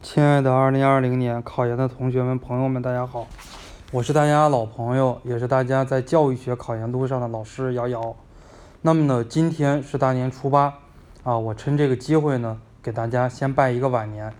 亲爱的2020年考研的同学们、朋友们，大家好，我是大家老朋友，也是大家在教育学考研路上的老师瑶瑶。那么呢，今天是大年初八啊，我趁这个机会呢，给大家先拜一个晚年。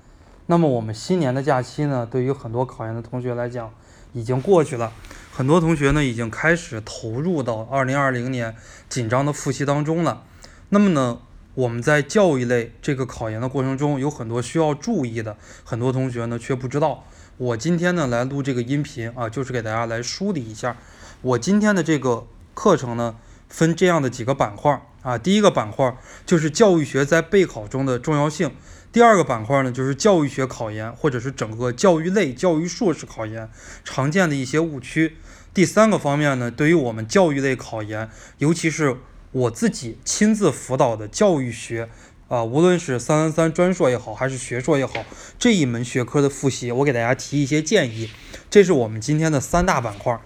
那么我们新年的假期呢，对于很多考研的同学来讲，已经过去了，很多同学呢，已经开始投入到2020年紧张的复习当中了。那么呢？我们在教育类这个考研的过程中，有很多需要注意的，很多同学呢却不知道。我今天呢来录这个音频啊，就是给大家来梳理一下。我今天的这个课程呢，分这样的几个板块啊。第一个板块就是教育学在备考中的重要性。第二个板块呢，就是教育学考研或者是整个教育类、教育硕士考研常见的一些误区。第三个方面呢，对于我们教育类考研，尤其是我自己亲自辅导的教育学，啊，无论是三三三专硕也好，还是学硕也好，这一门学科的复习，我给大家提一些建议。这是我们今天的三大板块。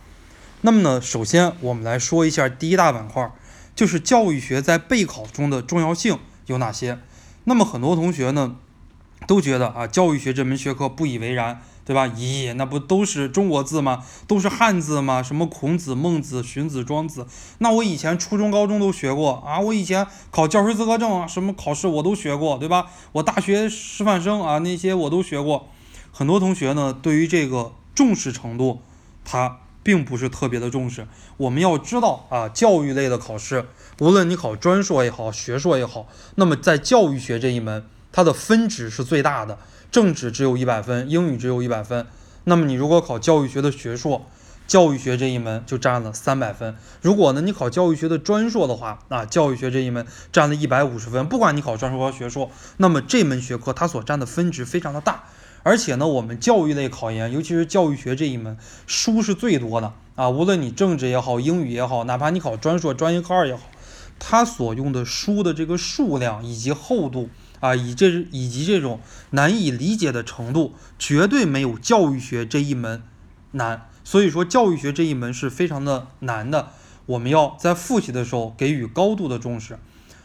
那么呢，首先我们来说一下第一大板块，就是教育学在备考中的重要性有哪些。那么很多同学呢，都觉得啊，教育学这门学科不以为然。对吧？咦，那不都是中国字吗？都是汉字吗？什么孔子、孟子、荀子、庄子？那我以前初中、高中都学过啊！我以前考教师资格证啊什么考试我都学过，对吧？我大学师范生啊那些我都学过。很多同学呢，对于这个重视程度，他并不是特别的重视。我们要知道啊，教育类的考试，无论你考专硕也好，学硕也好，那么在教育学这一门，它的分值是最大的。政治只有一百分，英语只有一百分。那么你如果考教育学的学硕，教育学这一门就占了三百分。如果呢你考教育学的专硕的话，啊，教育学这一门占了一百五十分。不管你考专硕和学硕，那么这门学科它所占的分值非常的大。而且呢，我们教育类考研，尤其是教育学这一门，书是最多的啊。无论你政治也好，英语也好，哪怕你考专硕专业科二也好，它所用的书的这个数量以及厚度。啊，以这以及这种难以理解的程度，绝对没有教育学这一门难。所以说，教育学这一门是非常的难的。我们要在复习的时候给予高度的重视。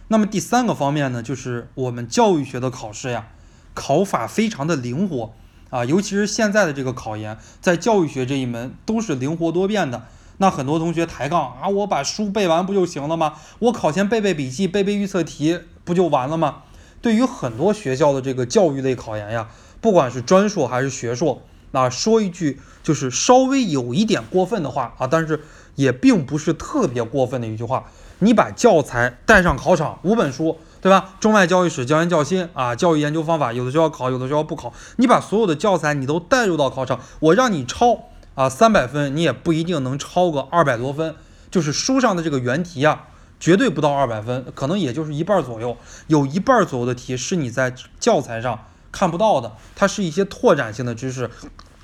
那么第三个方面呢，就是我们教育学的考试呀，考法非常的灵活啊，尤其是现在的这个考研，在教育学这一门都是灵活多变的。那很多同学抬杠啊，我把书背完不就行了吗？我考前背背笔记，背背预测题不就完了吗？对于很多学校的这个教育类考研呀，不管是专硕还是学硕，那说一句就是稍微有一点过分的话啊，但是也并不是特别过分的一句话。你把教材带上考场，五本书，对吧？中外教育史、教研教心啊，教育研究方法，有的学校考，有的学校不考。你把所有的教材你都带入到考场，我让你抄啊，三百分你也不一定能抄个二百多分，就是书上的这个原题呀。绝对不到二百分，可能也就是一半左右。有一半左右的题是你在教材上看不到的，它是一些拓展性的知识，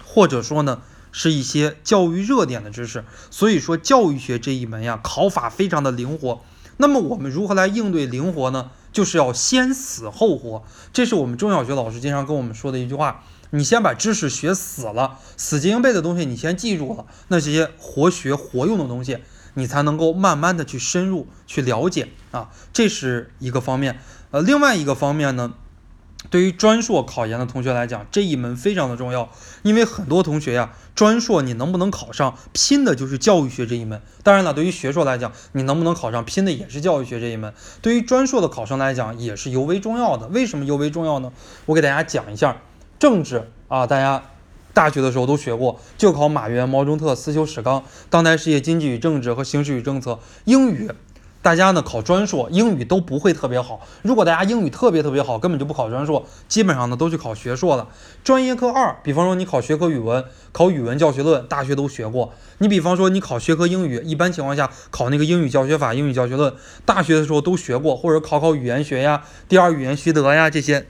或者说呢是一些教育热点的知识。所以说教育学这一门呀，考法非常的灵活。那么我们如何来应对灵活呢？就是要先死后活。这是我们中小学老师经常跟我们说的一句话：你先把知识学死了，死记硬背的东西你先记住了，那些活学活用的东西。你才能够慢慢的去深入去了解啊，这是一个方面。呃，另外一个方面呢，对于专硕考研的同学来讲，这一门非常的重要，因为很多同学呀，专硕你能不能考上，拼的就是教育学这一门。当然了，对于学硕来讲，你能不能考上，拼的也是教育学这一门。对于专硕的考生来讲，也是尤为重要的。为什么尤为重要呢？我给大家讲一下，政治啊，大家。大学的时候都学过，就考马原、毛中特、思修史纲、当代世界经济与政治和形势与政策。英语，大家呢考专硕，英语都不会特别好。如果大家英语特别特别好，根本就不考专硕，基本上呢都去考学硕了。专业课二，比方说你考学科语文，考语文教学论，大学都学过。你比方说你考学科英语，一般情况下考那个英语教学法、英语教学论，大学的时候都学过，或者考考语言学呀、第二语言习得呀这些，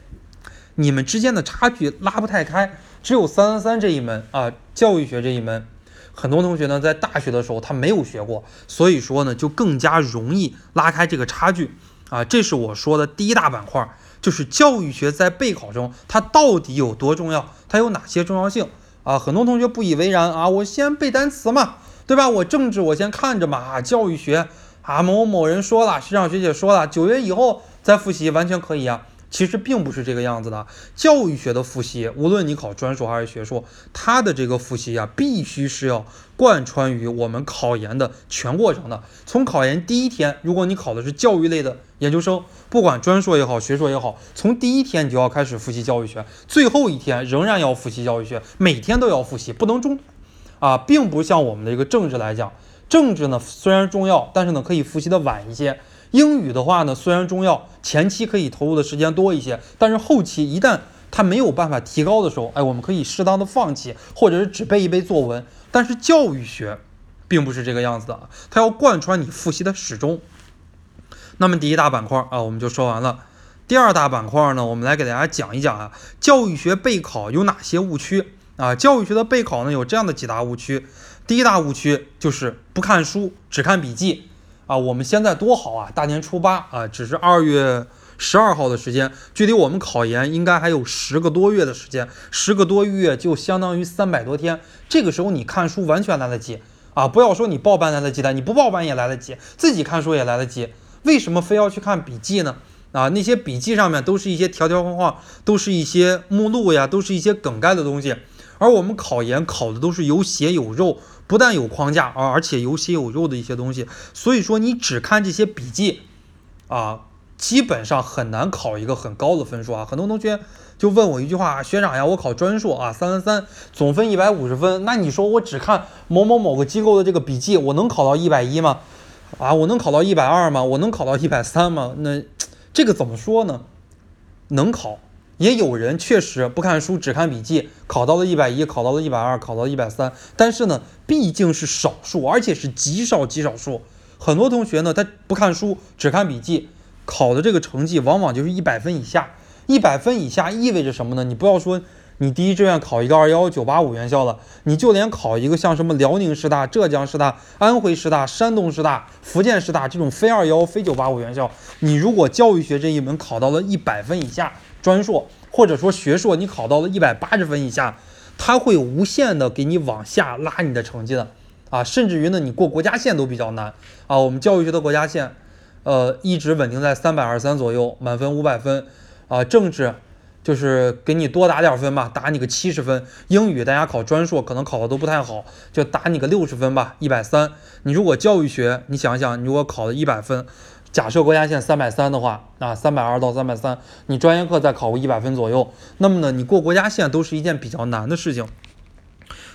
你们之间的差距拉不太开。只有三三三这一门啊，教育学这一门，很多同学呢在大学的时候他没有学过，所以说呢就更加容易拉开这个差距啊。这是我说的第一大板块，就是教育学在备考中它到底有多重要，它有哪些重要性啊？很多同学不以为然啊，我先背单词嘛，对吧？我政治我先看着嘛啊，教育学啊，某某人说了，学长学姐说了，九月以后再复习完全可以啊。其实并不是这个样子的。教育学的复习，无论你考专硕还是学硕，它的这个复习呀，必须是要贯穿于我们考研的全过程的。从考研第一天，如果你考的是教育类的研究生，不管专硕也好，学硕也好，从第一天你就要开始复习教育学，最后一天仍然要复习教育学，每天都要复习，不能中断啊，并不像我们的一个政治来讲，政治呢虽然重要，但是呢可以复习的晚一些。英语的话呢，虽然重要，前期可以投入的时间多一些，但是后期一旦它没有办法提高的时候，哎，我们可以适当的放弃，或者是只背一背作文。但是教育学并不是这个样子的，它要贯穿你复习的始终。那么第一大板块啊，我们就说完了。第二大板块呢，我们来给大家讲一讲啊，教育学备考有哪些误区啊？教育学的备考呢，有这样的几大误区。第一大误区就是不看书，只看笔记。啊，我们现在多好啊！大年初八啊，只是二月十二号的时间，距离我们考研应该还有十个多月的时间，十个多月就相当于三百多天。这个时候你看书完全来得及啊！不要说你报班来得及的，你不报班也来得及，自己看书也来得及。为什么非要去看笔记呢？啊，那些笔记上面都是一些条条框框，都是一些目录呀，都是一些梗概的东西，而我们考研考的都是有血有肉。不但有框架啊，而且有血有肉的一些东西，所以说你只看这些笔记啊，基本上很难考一个很高的分数啊。很多同学就问我一句话：学长呀，我考专硕啊，三三三，总分一百五十分，那你说我只看某某某个机构的这个笔记，我能考到一百一吗？啊，我能考到一百二吗？我能考到一百三吗？那这个怎么说呢？能考。也有人确实不看书，只看笔记，考到了一百一，考到了一百二，考到一百三。但是呢，毕竟是少数，而且是极少极少数。很多同学呢，他不看书，只看笔记，考的这个成绩往往就是一百分以下。一百分以下意味着什么呢？你不要说你第一志愿考一个二幺幺九八五院校了，你就连考一个像什么辽宁师大、浙江师大、安徽师大、山东师大、福建师大这种非二幺非九八五院校，你如果教育学这一门考到了一百分以下。专硕或者说学硕，你考到了一百八十分以下，他会无限的给你往下拉你的成绩的啊，甚至于呢，你过国家线都比较难啊。我们教育学的国家线，呃，一直稳定在三百二三左右，满分五百分啊。政治就是给你多打点分吧，打你个七十分。英语大家考专硕可能考的都不太好，就打你个六十分吧，一百三。你如果教育学，你想想，你如果考了一百分。假设国家线三百三的话，啊，三百二到三百三，你专业课再考个一百分左右，那么呢，你过国家线都是一件比较难的事情。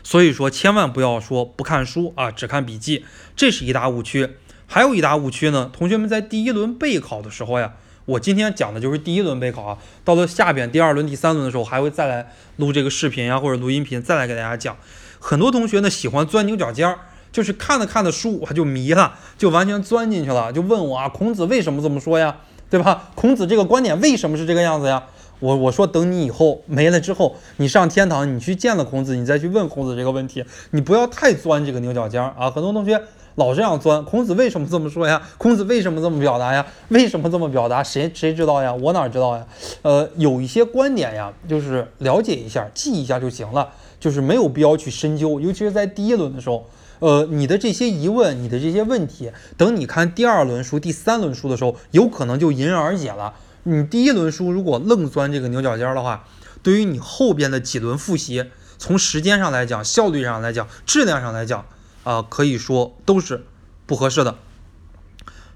所以说，千万不要说不看书啊，只看笔记，这是一大误区。还有一大误区呢，同学们在第一轮备考的时候呀，我今天讲的就是第一轮备考啊，到了下边第二轮、第三轮的时候，还会再来录这个视频呀或者录音频，再来给大家讲。很多同学呢喜欢钻牛角尖儿。就是看着看着书，我就迷了，就完全钻进去了，就问我啊，孔子为什么这么说呀？对吧？孔子这个观点为什么是这个样子呀？我我说等你以后没了之后，你上天堂，你去见了孔子，你再去问孔子这个问题，你不要太钻这个牛角尖儿啊！很多同学老这样钻，孔子为什么这么说呀？孔子为什么这么表达呀？为什么这么表达？谁谁知道呀？我哪知道呀？呃，有一些观点呀，就是了解一下，记一下就行了，就是没有必要去深究，尤其是在第一轮的时候。呃，你的这些疑问，你的这些问题，等你看第二轮书、第三轮书的时候，有可能就迎刃而解了。你第一轮书如果愣钻这个牛角尖的话，对于你后边的几轮复习，从时间上来讲、效率上来讲、质量上来讲，啊，可以说都是不合适的。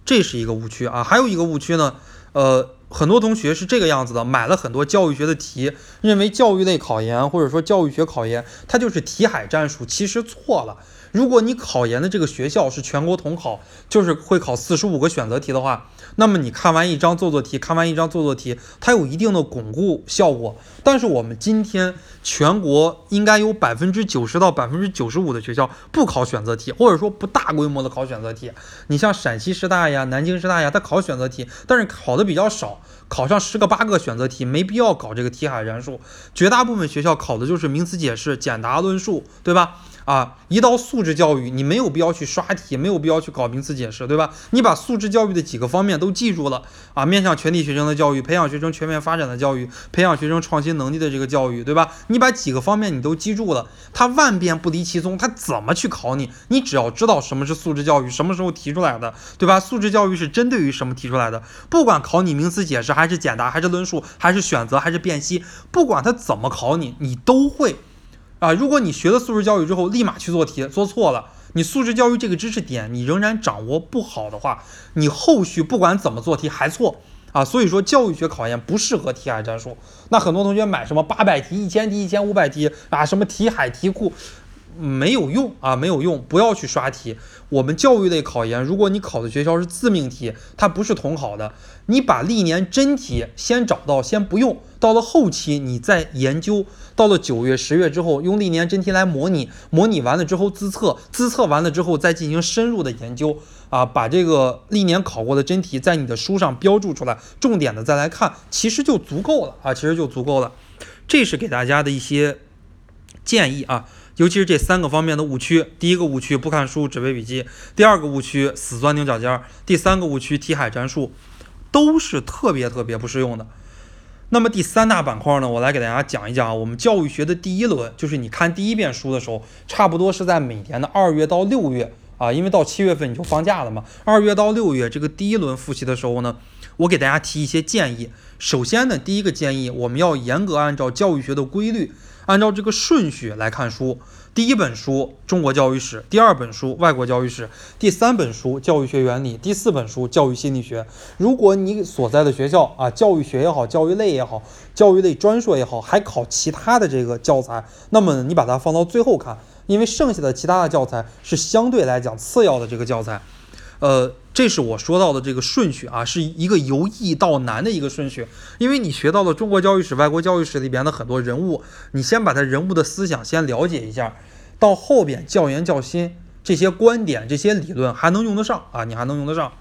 这是一个误区啊。还有一个误区呢，呃，很多同学是这个样子的，买了很多教育学的题，认为教育类考研或者说教育学考研，它就是题海战术，其实错了。如果你考研的这个学校是全国统考，就是会考四十五个选择题的话，那么你看完一张做做题，看完一张做做题，它有一定的巩固效果。但是我们今天全国应该有百分之九十到百分之九十五的学校不考选择题，或者说不大规模的考选择题。你像陕西师大呀、南京师大呀，它考选择题，但是考的比较少，考上十个八个选择题，没必要搞这个题海战术。绝大部分学校考的就是名词解释、简答论述，对吧？啊，一到素质教育，你没有必要去刷题，没有必要去搞名词解释，对吧？你把素质教育的几个方面都记住了啊，面向全体学生的教育，培养学生全面发展的教育，培养学生创新能力的这个教育，对吧？你把几个方面你都记住了，他万变不离其宗，他怎么去考你？你只要知道什么是素质教育，什么时候提出来的，对吧？素质教育是针对于什么提出来的？不管考你名词解释还是简答，还是论述，还是选择，还是辨析，不管他怎么考你，你都会啊。如果你学了素质教育之后，立马去做题，做错了，你素质教育这个知识点你仍然掌握不好的话，你后续不管怎么做题还错啊。所以说，教育学考研不适合题海战术。那很多同学买什么八百题、一千题、一千五百题啊，什么题海题库。没有用啊，没有用，不要去刷题。我们教育类考研，如果你考的学校是自命题，它不是统考的，你把历年真题先找到，先不用，到了后期你再研究。到了九月、十月之后，用历年真题来模拟，模拟完了之后自测，自测完了之后再进行深入的研究啊，把这个历年考过的真题在你的书上标注出来，重点的再来看，其实就足够了啊，其实就足够了。这是给大家的一些建议啊。尤其是这三个方面的误区：第一个误区不看书只背笔记；第二个误区死钻牛角尖；第三个误区题海战术，都是特别特别不适用的。那么第三大板块呢，我来给大家讲一讲我们教育学的第一轮，就是你看第一遍书的时候，差不多是在每年的二月到六月啊，因为到七月份你就放假了嘛。二月到六月这个第一轮复习的时候呢，我给大家提一些建议。首先呢，第一个建议，我们要严格按照教育学的规律。按照这个顺序来看书，第一本书《中国教育史》，第二本书《外国教育史》，第三本书《教育学原理》，第四本书《教育心理学》。如果你所在的学校啊，教育学也好，教育类也好，教育类专硕也好，还考其他的这个教材，那么你把它放到最后看，因为剩下的其他的教材是相对来讲次要的这个教材。呃，这是我说到的这个顺序啊，是一个由易到难的一个顺序。因为你学到了中国教育史、外国教育史里边的很多人物，你先把他人物的思想先了解一下，到后边教研教心这些观点、这些理论还能用得上啊，你还能用得上。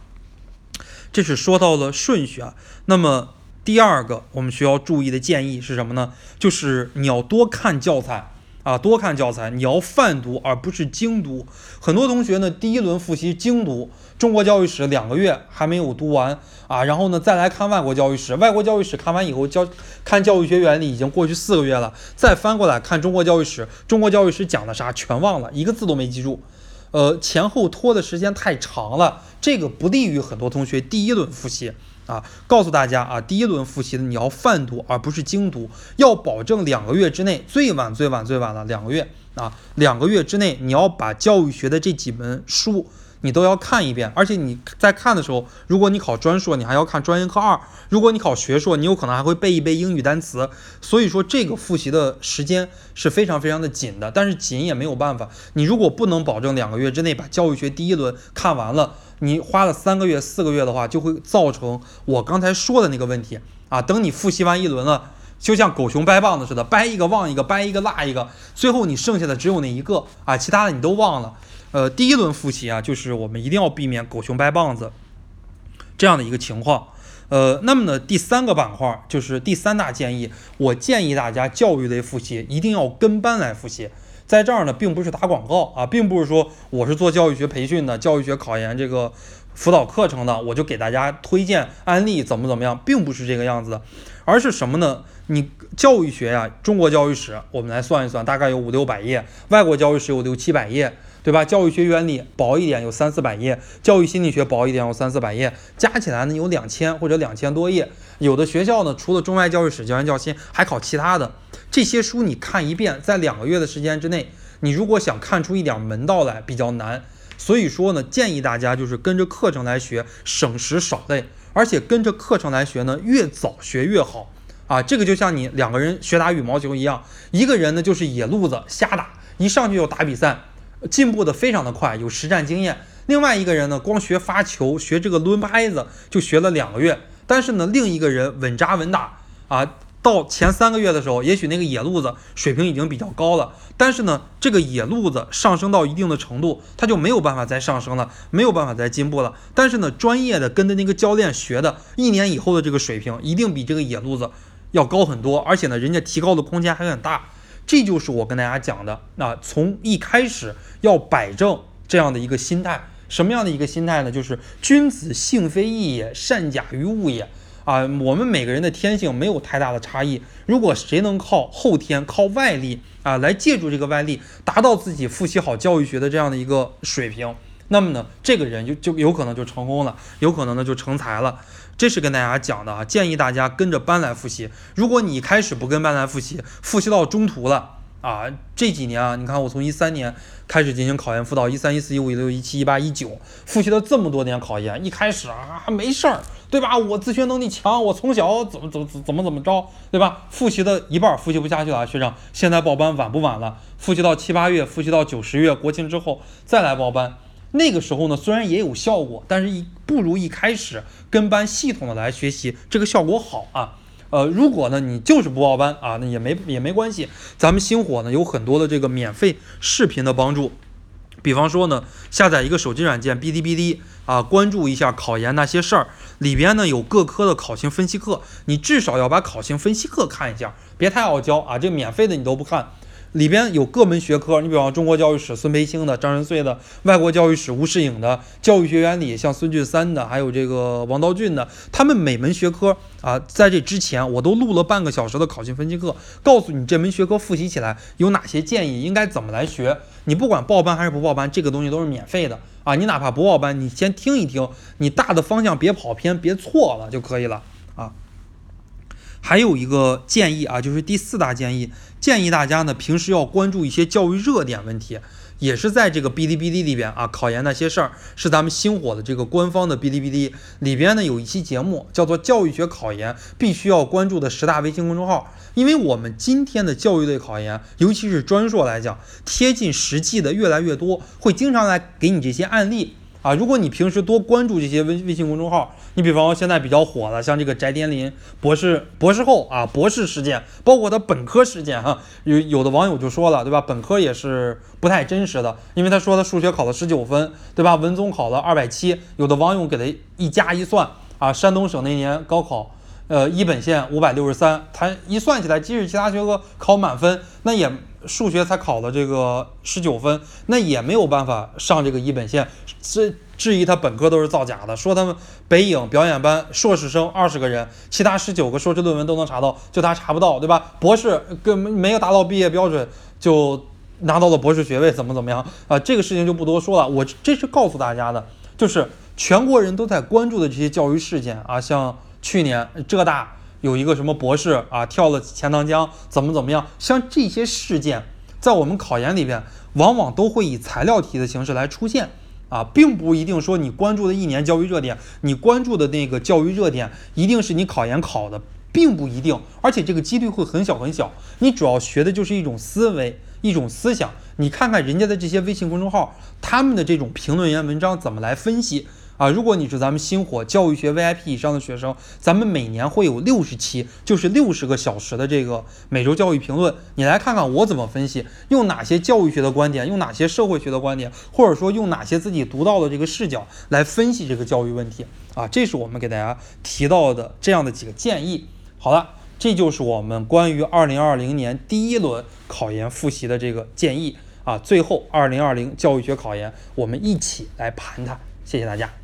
这是说到了顺序啊。那么第二个我们需要注意的建议是什么呢？就是你要多看教材。啊，多看教材，你要泛读而不是精读。很多同学呢，第一轮复习精读中国教育史两个月还没有读完啊，然后呢再来看外国教育史，外国教育史看完以后教看教育学原理已经过去四个月了，再翻过来看中国教育史，中国教育史讲的啥全忘了，一个字都没记住，呃，前后拖的时间太长了，这个不利于很多同学第一轮复习。啊，告诉大家啊，第一轮复习的你要泛读而不是精读，要保证两个月之内，最晚最晚最晚了两个月啊，两个月之内你要把教育学的这几门书你都要看一遍，而且你在看的时候，如果你考专硕，你还要看专业课二；如果你考学硕，你有可能还会背一背英语单词。所以说这个复习的时间是非常非常的紧的，但是紧也没有办法，你如果不能保证两个月之内把教育学第一轮看完了。你花了三个月、四个月的话，就会造成我刚才说的那个问题啊。等你复习完一轮了，就像狗熊掰棒子似的，掰一个忘一个，掰一个落一个，最后你剩下的只有那一个啊，其他的你都忘了。呃，第一轮复习啊，就是我们一定要避免狗熊掰棒子这样的一个情况。呃，那么呢，第三个板块就是第三大建议，我建议大家教育类复习一定要跟班来复习。在这儿呢，并不是打广告啊，并不是说我是做教育学培训的、教育学考研这个辅导课程的，我就给大家推荐案例怎么怎么样，并不是这个样子的，而是什么呢？你教育学呀，中国教育史，我们来算一算，大概有五六百页；外国教育史有六七百页，对吧？教育学原理薄一点有三四百页，教育心理学薄一点有三四百页，加起来呢有两千或者两千多页。有的学校呢，除了中外教育史、教研教心，还考其他的。这些书你看一遍，在两个月的时间之内，你如果想看出一点门道来，比较难。所以说呢，建议大家就是跟着课程来学，省时少累，而且跟着课程来学呢，越早学越好啊。这个就像你两个人学打羽毛球一样，一个人呢就是野路子瞎打，一上去就打比赛，进步的非常的快，有实战经验。另外一个人呢，光学发球，学这个抡拍子，就学了两个月，但是呢，另一个人稳扎稳打啊。到前三个月的时候，也许那个野路子水平已经比较高了，但是呢，这个野路子上升到一定的程度，他就没有办法再上升了，没有办法再进步了。但是呢，专业的跟着那个教练学的，一年以后的这个水平一定比这个野路子要高很多，而且呢，人家提高的空间还很大。这就是我跟大家讲的，那从一开始要摆正这样的一个心态，什么样的一个心态呢？就是君子性非异也，善假于物也。啊，我们每个人的天性没有太大的差异。如果谁能靠后天、靠外力啊，来借助这个外力，达到自己复习好教育学的这样的一个水平，那么呢，这个人就就有可能就成功了，有可能呢就成才了。这是跟大家讲的啊，建议大家跟着班来复习。如果你开始不跟班来复习，复习到中途了啊，这几年啊，你看我从一三年开始进行考研辅导，一三、一四、一五、一六、一七、一八、一九，复习了这么多年考研，一开始啊没事儿，对吧？我自学能力强，我从小怎么怎么怎么怎么着，对吧？复习的一半复习不下去了，学长，现在报班晚不晚了？复习到七八月，复习到九十月，国庆之后再来报班。那个时候呢，虽然也有效果，但是一不如一开始跟班系统的来学习，这个效果好啊。呃，如果呢你就是不报班啊，那也没也没关系。咱们星火呢有很多的这个免费视频的帮助，比方说呢，下载一个手机软件哔哩哔哩啊，关注一下考研那些事儿，里边呢有各科的考情分析课，你至少要把考情分析课看一下，别太傲娇啊，这免费的你都不看。里边有各门学科，你比方中国教育史孙培兴的、张仁穗的，外国教育史吴世颖的，教育学原理像孙俊三的，还有这个王道俊的，他们每门学科啊，在这之前我都录了半个小时的考情分析课，告诉你这门学科复习起来有哪些建议，应该怎么来学。你不管报班还是不报班，这个东西都是免费的啊。你哪怕不报班，你先听一听，你大的方向别跑偏，别错了就可以了啊。还有一个建议啊，就是第四大建议，建议大家呢平时要关注一些教育热点问题，也是在这个哔哩哔哩里边啊，考研那些事儿是咱们星火的这个官方的哔哩哔哩里边呢有一期节目叫做《教育学考研必须要关注的十大微信公众号》，因为我们今天的教育类考研，尤其是专硕来讲，贴近实际的越来越多，会经常来给你这些案例。啊，如果你平时多关注这些微微信公众号，你比方说现在比较火的，像这个翟天临博士博士后啊，博士事件，包括他本科事件哈，有有的网友就说了，对吧？本科也是不太真实的，因为他说他数学考了十九分，对吧？文综考了二百七，有的网友给他一加一算啊，山东省那年高考，呃，一本线五百六十三，他一算起来，即使其他学科考满分，那也。数学才考了这个十九分，那也没有办法上这个一本线。这质疑他本科都是造假的，说他们北影表演班硕士生二十个人，其他十九个硕士论文都能查到，就他查不到，对吧？博士跟没有达到毕业标准就拿到了博士学位，怎么怎么样啊？这个事情就不多说了。我这是告诉大家的，就是全国人都在关注的这些教育事件啊，像去年浙大。有一个什么博士啊跳了钱塘江，怎么怎么样？像这些事件，在我们考研里边，往往都会以材料题的形式来出现啊，并不一定说你关注的一年教育热点，你关注的那个教育热点一定是你考研考的，并不一定，而且这个几率会很小很小。你主要学的就是一种思维，一种思想。你看看人家的这些微信公众号，他们的这种评论员文章怎么来分析？啊，如果你是咱们星火教育学 VIP 以上的学生，咱们每年会有六十期，就是六十个小时的这个每周教育评论，你来看看我怎么分析，用哪些教育学的观点，用哪些社会学的观点，或者说用哪些自己独到的这个视角来分析这个教育问题啊，这是我们给大家提到的这样的几个建议。好了，这就是我们关于二零二零年第一轮考研复习的这个建议啊。最后，二零二零教育学考研，我们一起来盘它。谢谢大家。